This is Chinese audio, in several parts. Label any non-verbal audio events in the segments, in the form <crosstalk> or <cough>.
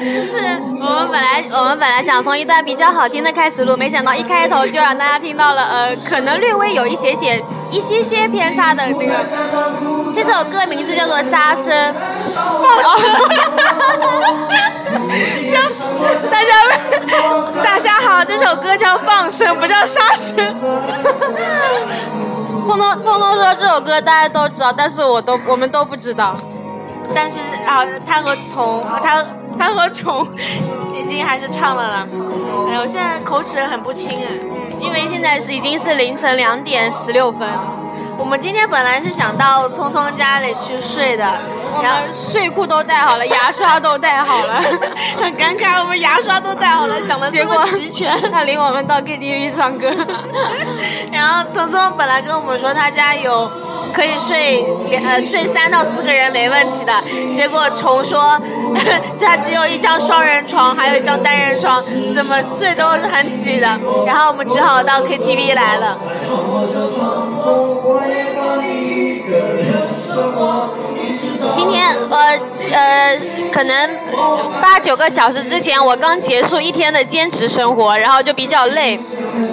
就是我们本来我们本来想从一段比较好听的开始录，没想到一开头就让大家听到了呃，可能略微有一些些一些些偏差的那个。<laughs> 这首歌名字叫做《杀生》。<laughs> 叫大家大家好，这首歌叫《放生》，不叫《杀生》。<laughs> 聪聪聪聪说这首歌大家都知道，但是我都我们都不知道。但是啊，他和虫，他他和虫已经还是唱了啦。哎，我现在口齿很不清哎，因为现在是已经是凌晨两点十六分。我们今天本来是想到聪聪家里去睡的，然后睡裤都带好了，牙刷都带好了，很 <laughs> 尴尬，我们牙刷都带好了，想的结果齐全。他领我们到 KTV 唱歌，<laughs> 然后聪聪本来跟我们说他家有可以睡两呃睡三到四个人没问题的，结果虫说 <laughs> 家只有一张双人床，还有一张单人床，怎么睡都是很挤的，然后我们只好到 KTV 来了。今天呃呃，可能八九个小时之前，我刚结束一天的兼职生活，然后就比较累。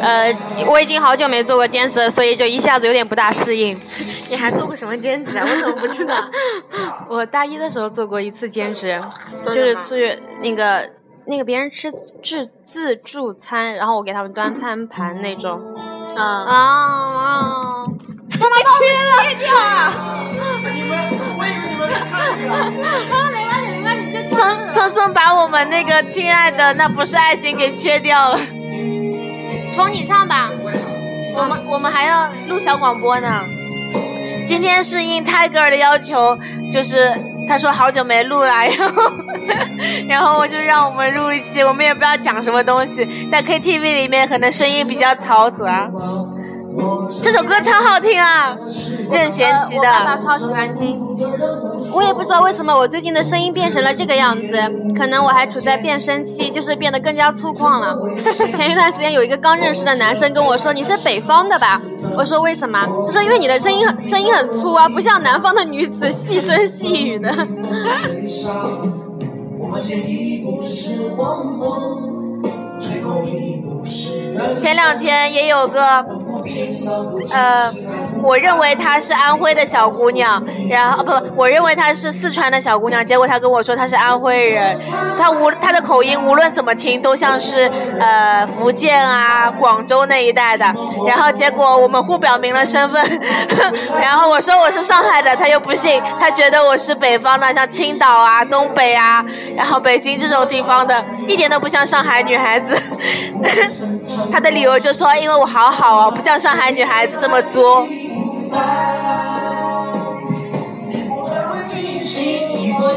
呃，我已经好久没做过兼职了，所以就一下子有点不大适应。<laughs> 你还做过什么兼职啊？我怎么不知道？<laughs> 我大一的时候做过一次兼职，就是去那个那个别人吃自自助餐，然后我给他们端餐盘那种。啊啊！干嘛把我切掉啊？<laughs> 你们，我以为你们看见了。啊，没关系，没关系，就匆匆匆把我们那个亲爱的那不是爱情给切掉了。从你唱吧，我们我们还要录小广播呢。今天是应泰戈尔的要求，就是他说好久没录了，<laughs> 然后然后我就让我们录一期，我们也不知道讲什么东西，在 KTV 里面可能声音比较嘈杂。这首歌超好听啊，任贤齐的。我爸爸超喜欢听。我也不知道为什么我最近的声音变成了这个样子，可能我还处在变声期，就是变得更加粗犷了。<laughs> 前一段时间有一个刚认识的男生跟我说：“你是北方的吧？”我说：“为什么？”他说：“因为你的声音很声音很粗啊，不像南方的女子细声细语的。<laughs> ”前两天也有个，呃。我认为她是安徽的小姑娘，然后不，我认为她是四川的小姑娘。结果她跟我说她是安徽人，她无她的口音无论怎么听都像是呃福建啊、广州那一带的。然后结果我们互表明了身份，<laughs> 然后我说我是上海的，她又不信，她觉得我是北方的，像青岛啊、东北啊，然后北京这种地方的，一点都不像上海女孩子。<laughs> 她的理由就说因为我好好哦，不像上海女孩子这么作。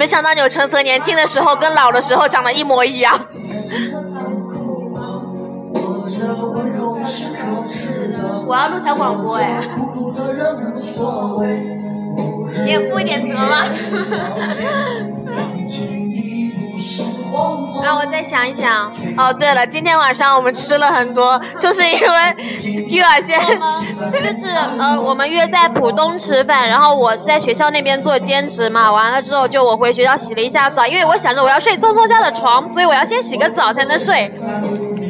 没想到钮承泽年轻的时候跟老的时候长得一模一样。我要录小广播哎，你也负一点责嘛。让我再想一想。哦，对了，今天晚上我们吃了很多，<laughs> 就是因为 Q 啊先，就是呃，我们约在浦东吃饭，然后我在学校那边做兼职嘛，完了之后就我回学校洗了一下澡，因为我想着我要睡聪聪家的床，所以我要先洗个澡才能睡。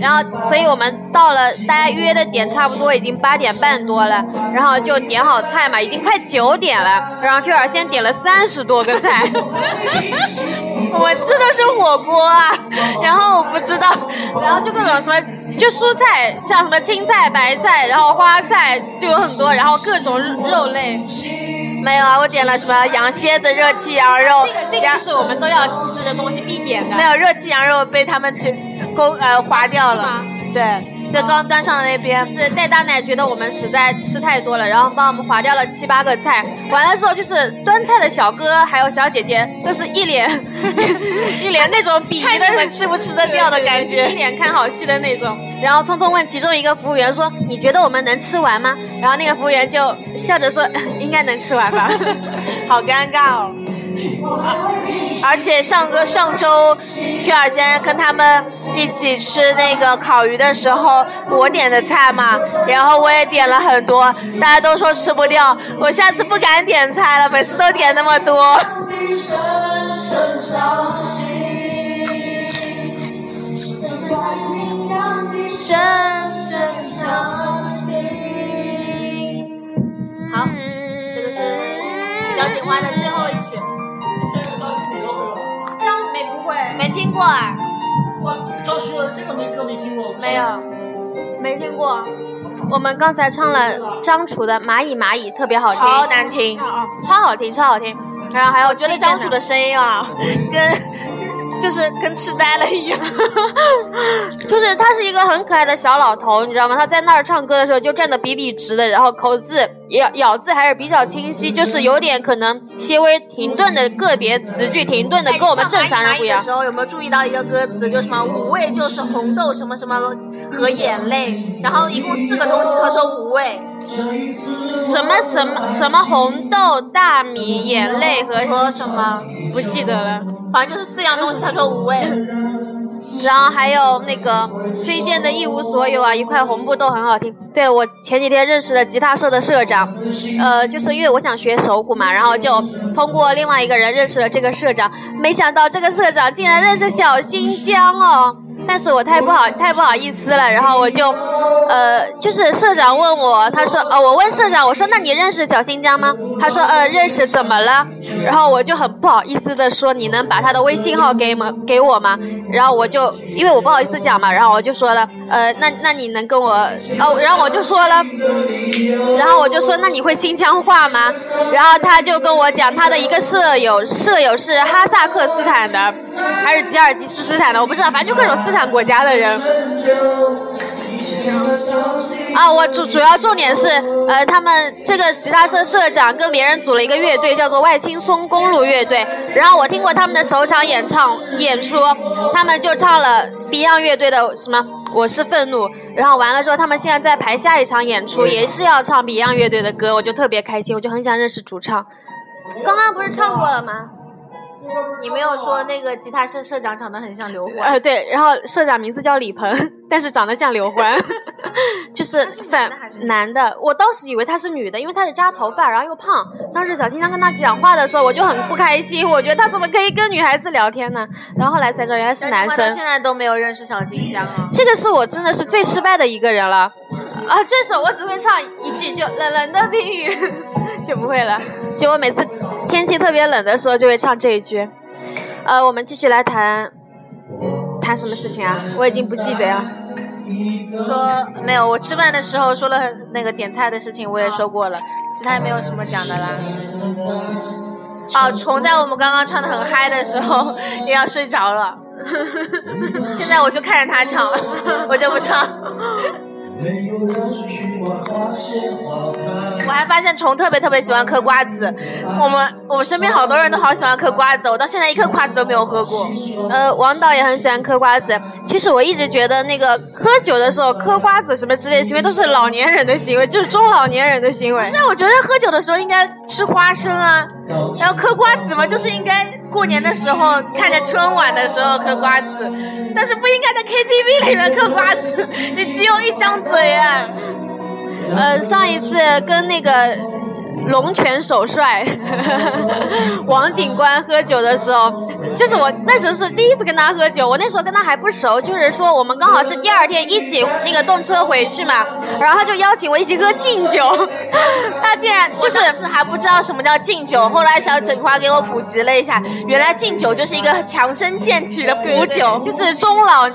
然后，所以我们到了大家约的点，差不多已经八点半多了，然后就点好菜嘛，已经快九点了。然后 Q 儿先点了三十多个菜，<laughs> 我吃的是火锅啊，然后我不知道，然后就各种什么，就蔬菜，像什么青菜、白菜，然后花菜就有很多，然后各种肉类。没有啊，我点了什么羊蝎子、热气羊肉。这个这个是我们都要吃的东西必点的。没有热气羊肉被他们这勾呃划掉了。吗？对。就刚端上的那边。是戴大奶觉得我们实在吃太多了，然后帮我们划掉了七八个菜。完了之后，就是端菜的小哥还有小姐姐都是一脸 <laughs> 一脸那种鄙夷的看你们吃不吃得掉的感觉一脸看好戏的那种。然后匆匆问其中一个服务员说：“你觉得我们能吃完吗？”然后那个服务员就笑着说：“应该能吃完吧。好尴尬哦。<laughs> 而且上个上周，Q 儿先跟他们一起吃那个烤鱼的时候，我点的菜嘛，然后我也点了很多，大家都说吃不掉，我下次不敢点菜了，每次都点那么多。<laughs> 哇，张学友这个没歌没听过？没有。没听过。我们刚才唱了张楚的《蚂蚁蚂蚁》，特别好听，超难听。超好听，超好听。然后还有我觉得张楚的声音啊，跟就是跟痴呆了一样。<laughs> 就是他是一个很可爱的小老头，你知道吗？他在那儿唱歌的时候就站得笔笔直的，然后口字咬咬字还是比较清晰，就是有点可能些微停顿的个别词句停顿的，跟我们正常人不一样的。时候有没有注意到一个歌词，就什么五味就是红豆什么什么和眼泪，然后一共四个东西，他说五味。什么什么什么红豆、大米、眼泪和和什么不记得了，反正就是四样东西，他说五味。然后还有那个推荐的一无所有啊，一块红布都很好听。对我前几天认识了吉他社的社长，呃，就是因为我想学手鼓嘛，然后就通过另外一个人认识了这个社长。没想到这个社长竟然认识小新疆哦。但是我太不好太不好意思了，然后我就，呃，就是社长问我，他说，呃，我问社长，我说，那你认识小新疆吗？他说，呃，认识，怎么了？然后我就很不好意思的说，你能把他的微信号给吗？给我吗？然后我就因为我不好意思讲嘛，然后我就说了，呃，那那你能跟我，哦，然后我就说了，然后我就说，那你会新疆话吗？然后他就跟我讲，他的一个舍友，舍友是哈萨克斯坦的，还是吉尔吉斯斯坦的，我不知道，反正就各种斯坦国家的人。啊，我主主要重点是，呃，他们这个吉他社社长跟别人组了一个乐队，叫做外青松公路乐队。然后我听过他们的首场演唱演出，他们就唱了 Beyond 乐队的什么《我是愤怒》。然后完了之后，他们现在在排下一场演出，也是要唱 Beyond 乐队的歌，我就特别开心，我就很想认识主唱。刚刚不是唱过了吗？你没有说那个吉他社社长长得很像刘欢？呃，对，然后社长名字叫李鹏，<laughs> 但是长得像刘欢，<laughs> 就是反男的。我当时以为他是女的，因为他是扎头发，然后又胖。当时小青江跟他讲话的时候，我就很不开心，我觉得他怎么可以跟女孩子聊天呢？然后后来才知道原来是男生。现在都没有认识小新疆啊。这个是我真的是最失败的一个人了。啊，这首我只会唱一句，就冷冷的冰雨，<laughs> 就不会了。结果每次天气特别冷的时候，就会唱这一句。呃，我们继续来谈，谈什么事情啊？我已经不记得呀。说没有，我吃饭的时候说了那个点菜的事情，我也说过了，其他也没有什么讲的啦。哦，虫在我们刚刚唱的很嗨的时候 <laughs> 也要睡着了，<laughs> 现在我就看着他唱，<laughs> 我就不唱。我还发现虫特别特别喜欢嗑瓜子，我们我们身边好多人都好喜欢嗑瓜子，我到现在一颗瓜子都没有喝过。呃，王导也很喜欢嗑瓜子。其实我一直觉得那个喝酒的时候嗑瓜子什么之类的行为都是老年人的行为，就是中老年人的行为。那我觉得喝酒的时候应该吃花生啊，然后嗑瓜子嘛，就是应该过年的时候看着春晚的时候嗑瓜子，但是不应该在 KTV 里面嗑瓜子，<laughs> 你只有一张。嘴啊，呃，上一次跟那个龙泉首帅。王警官喝酒的时候，就是我那时候是第一次跟他喝酒，我那时候跟他还不熟，就是说我们刚好是第二天一起那个动车回去嘛，然后他就邀请我一起喝敬酒，<laughs> 他竟然就是是还不知道什么叫敬酒，后来小整花给我普及了一下，原来敬酒就是一个强身健体的补酒，就是中老。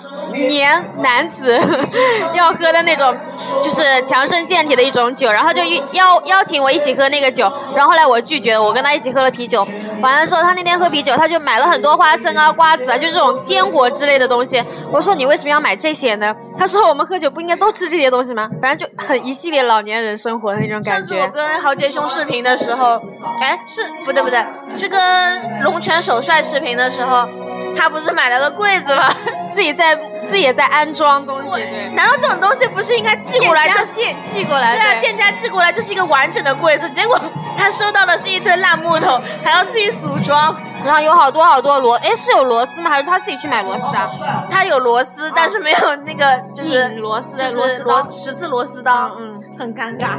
年男子 <laughs> 要喝的那种，就是强身健体的一种酒，然后就邀邀请我一起喝那个酒，然后后来我拒绝了，我跟他一起喝了啤酒。完了之后，他那天喝啤酒，他就买了很多花生啊、瓜子啊，就这种坚果之类的东西。我说你为什么要买这些呢？他说我们喝酒不应该都吃这些东西吗？反正就很一系列老年人生活的那种感上次我。跟豪杰兄视频的时候，哎，是不对不对，是跟龙泉手帅视频的时候，他不是买了个柜子吗？<laughs> 自己在自己也在安装东西，对。难道这种东西不是应该寄过来就寄寄过来，对啊，店家寄过来就是一个完整的柜子，结果他收到的是一堆烂木头，还要自己组装。然后有好多好多螺，哎，是有螺丝吗？还是他自己去买螺丝啊？<laughs> 他有螺丝，但是没有那个就是螺丝的就是螺丝刀螺十字螺丝刀，嗯，很尴尬。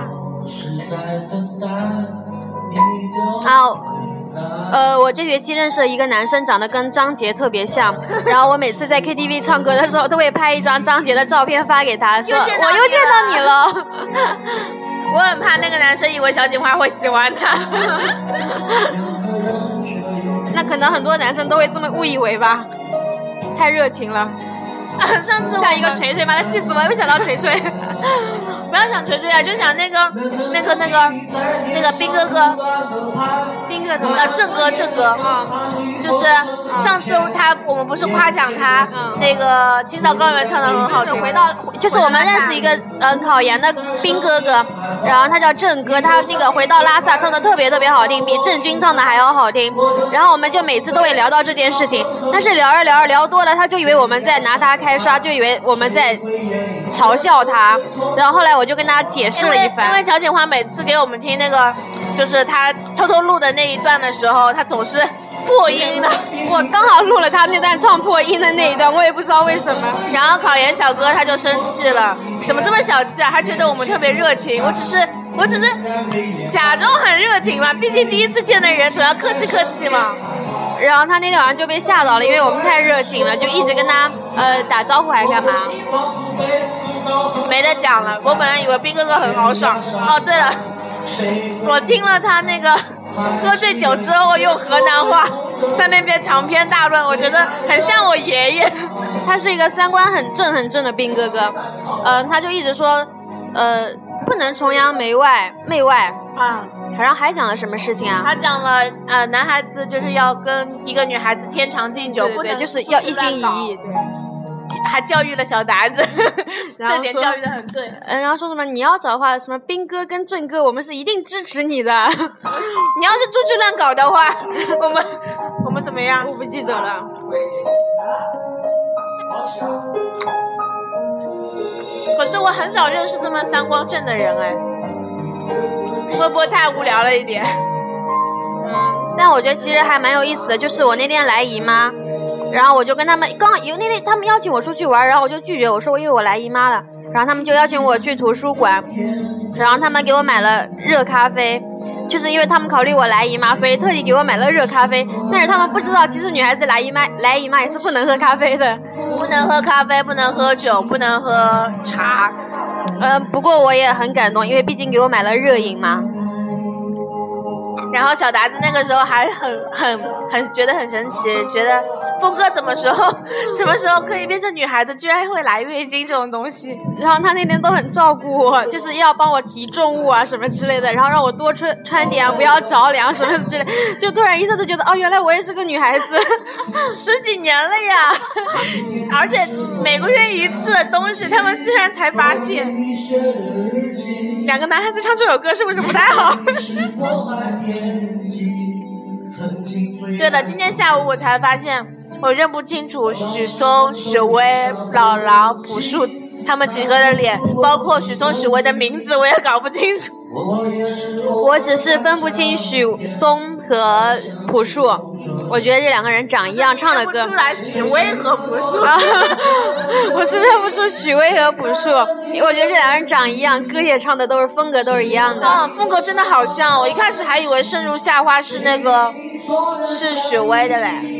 啊，呃，我这学期认识了一个男生，长得跟张杰特别像。<laughs> 然后我每次在 KTV 唱歌的时候，都会拍一张张杰的照片发给他，说又我又见到你了。<laughs> 我很怕那个男生以为小警花会喜欢他。<laughs> 那可能很多男生都会这么误以为吧，太热情了，<laughs> 上次我像一个锤锤，把他气死我！又想到锤锤。<laughs> 不要想锤锤啊，就想那个那个那个那个兵哥哥，兵哥怎么呃郑哥郑哥，啊？就是上次他我们不是夸奖他嗯那个青藏高原唱的很好听，回到就是我们认识一个呃考研的兵哥哥，然后他叫郑哥，他那个回到拉萨唱的特别特别好听，比郑钧唱的还要好听。然后我们就每次都会聊到这件事情，但是聊着聊着聊多了，他就以为我们在拿他开刷，就以为我们在嘲笑他。然后后来我就跟他解释了一番因为番，小锦花每次给我们听那个就是他偷偷录的那一段的时候，他总是破音的。我刚好录了他那段唱破音的那一段，我也不知道为什么。然后考研小哥他就生气了，怎么这么小气啊？他觉得我们特别热情，我只是我只是假装很热情嘛，毕竟第一次见的人总要客气客气嘛。然后他那天晚上就被吓到了，因为我们太热情了，就一直跟他呃打招呼还是干嘛？没得讲了，我本来以为兵哥哥很豪爽。哦，对了，我听了他那个喝醉酒之后用河南话在那边长篇大论，我觉得很像我爷爷。<laughs> 他是一个三观很正很正的兵哥哥，呃，他就一直说，呃，不能崇洋媚外媚外，啊，然后还讲了什么事情啊？他讲了，呃，男孩子就是要跟一个女孩子天长地久，对对对，不能就是要一心一意，对。还教育了小达子，<laughs> 这点教育的很对。嗯，然后说什么你要找的话，什么兵哥跟郑哥，我们是一定支持你的。<laughs> 你要是出去乱搞的话，我们我们怎么样？我不记得了。可是我很少认识这么三观正的人哎，会不会太无聊了一点？嗯，但我觉得其实还蛮有意思的，就是我那天来姨妈，然后我就跟他们刚有那天他们邀请我出去玩，然后我就拒绝，我说因为我来姨妈了，然后他们就邀请我去图书馆，然后他们给我买了热咖啡。就是因为他们考虑我来姨妈，所以特地给我买了热咖啡。但是他们不知道，其实女孩子来姨妈来姨妈也是不能喝咖啡的。不能喝咖啡，不能喝酒，不能喝茶。呃，不过我也很感动，因为毕竟给我买了热饮嘛。然后小达子那个时候还很很很觉得很神奇，觉得峰哥怎么时候 <laughs> 什么时候可以变成女孩子，居然会来月经这种东西。然后他那天都很照顾我，就是要帮我提重物啊什么之类的，然后让我多穿穿点，不要着凉什么之类。就突然一下子觉得，哦，原来我也是个女孩子。<laughs> 十几年了呀，<laughs> 而且每个月一次东西，他们居然才发现。两个男孩子唱这首歌是不是不太好？对了，今天下午我才发现，我认不清楚许嵩、许巍、姥姥、朴树他们几个的脸，包括许嵩、许巍的名字，我也搞不清楚。我只是分不清许嵩和朴树，我觉得这两个人长一样，唱的歌认不出。来许巍和朴树。啊，<laughs> 我是认不出许巍和朴树，我觉得这两个人长一样，歌也唱的都是风格都是一样的。嗯，风格真的好像，我一开始还以为《盛如夏花》是那个是许巍的嘞，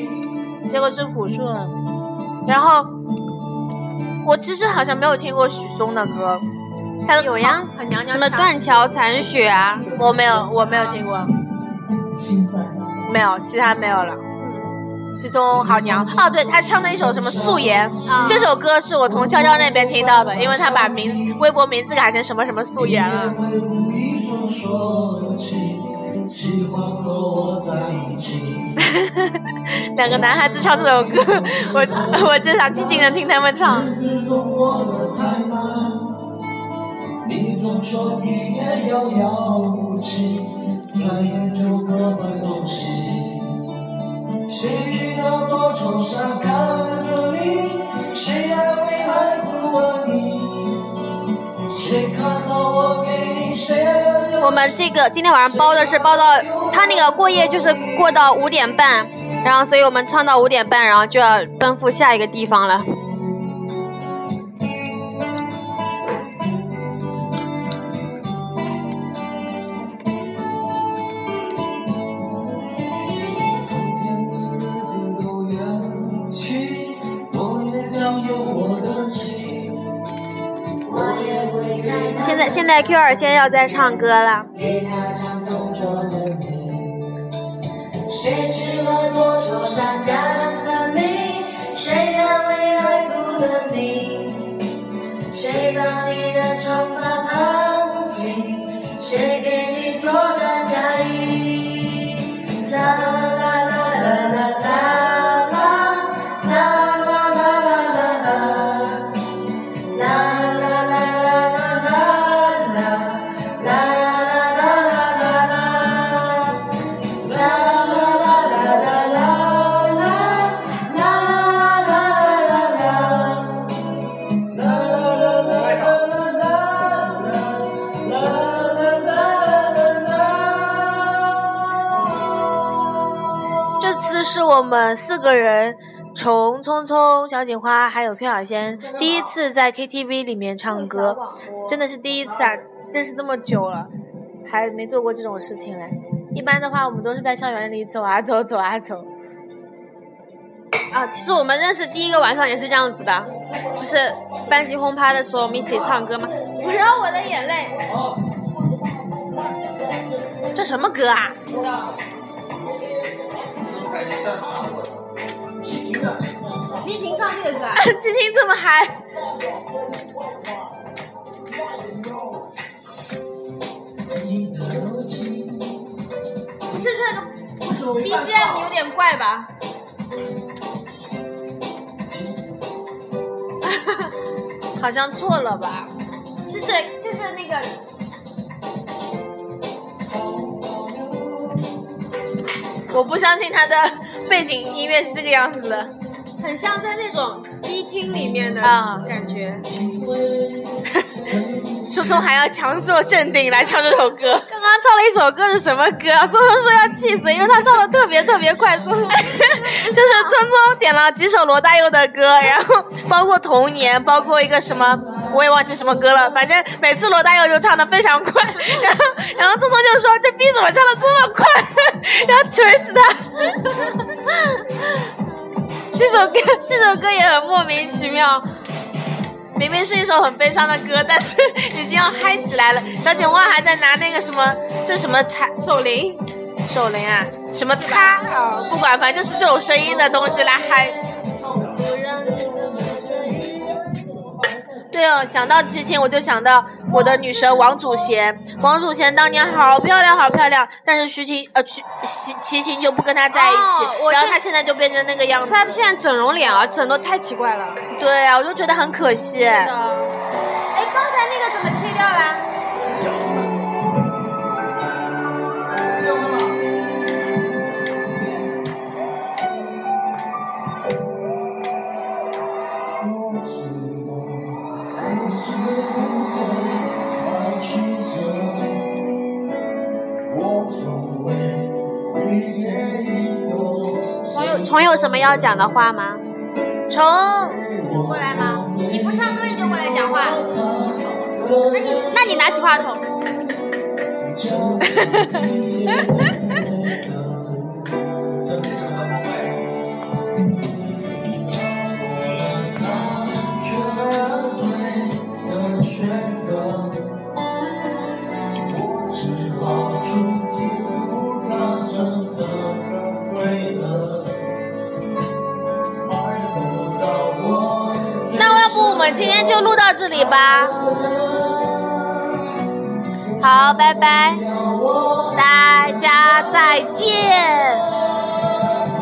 结果是朴树的。然后我其实好像没有听过许嵩的歌，他的有呀很娘娘什么断桥残雪啊，我没有，我没有听过，没有，其他没有了。许嵩好娘。哦，对他唱的一首什么《素颜》这首歌是我从娇娇那边听到的，因为他把名微博名字改成什么什么素颜了。<laughs> <laughs> <laughs> <laughs> 两个男孩子唱这首歌，我我就想静静的听他们唱。你总说一夜遥遥无期，转眼就各奔东西。谁多愁善感的你？谁爱你？谁看到我给你写的我们这个今天晚上包的是包到他那个过夜就是过到五点半，然后所以我们唱到五点半，然后就要奔赴下一个地方了。现在现在 Q 二仙要在唱歌了，伤感的你，谁安慰爱哭的你？谁把你的长发盘起？谁？我们四个人，虫、聪聪、小锦花还有 Q 小仙第一次在 KTV 里面唱歌，真的是第一次啊！认识这么久了，还没做过这种事情嘞。一般的话，我们都是在校园里走啊走，走啊走。啊，其实我们认识第一个晚上也是这样子的，不是班级轰趴的时候我们一起唱歌吗？不要我的眼泪，这什么歌啊？齐秦唱这个歌啊，齐秦这么嗨，不是这个 BGM 有点怪吧？<laughs> 好像错了吧？就是就是那个我不相信他的背景音乐是这个样子的。很像在那种迪厅里面的啊感觉。<laughs> 聪聪还要强作镇定来唱这首歌。刚刚唱了一首歌是什么歌啊？聪聪说要气死，因为他唱的特别特别快。聪聪 <laughs> 就是聪聪点了几首罗大佑的歌，然后包括《童年》，包括一个什么，我也忘记什么歌了。反正每次罗大佑就唱的非常快，然后然后聪聪就说这逼怎么唱的这么快，<laughs> 然后锤死他。这首歌这首歌也很莫名其妙。明明是一首很悲伤的歌，但是已经要嗨起来了。小警官还在拿那个什么，这什么彩手铃，手铃啊，什么擦啊，不管，反正就是这种声音的东西来嗨。对哦，想到齐秦，我就想到我的女神王祖贤。王祖贤当年好漂亮，好漂亮，但是徐晴呃徐齐齐秦就不跟她在一起，哦然后她现在就变成那个样子。她现在整容脸啊，整的太奇怪了。对啊，我就觉得很可惜。虫有什么要讲的话吗？虫，过来吗？你不唱歌你就过来讲话。那你那你拿起话筒。<laughs> 今天就录到这里吧。好，拜拜。大家再见。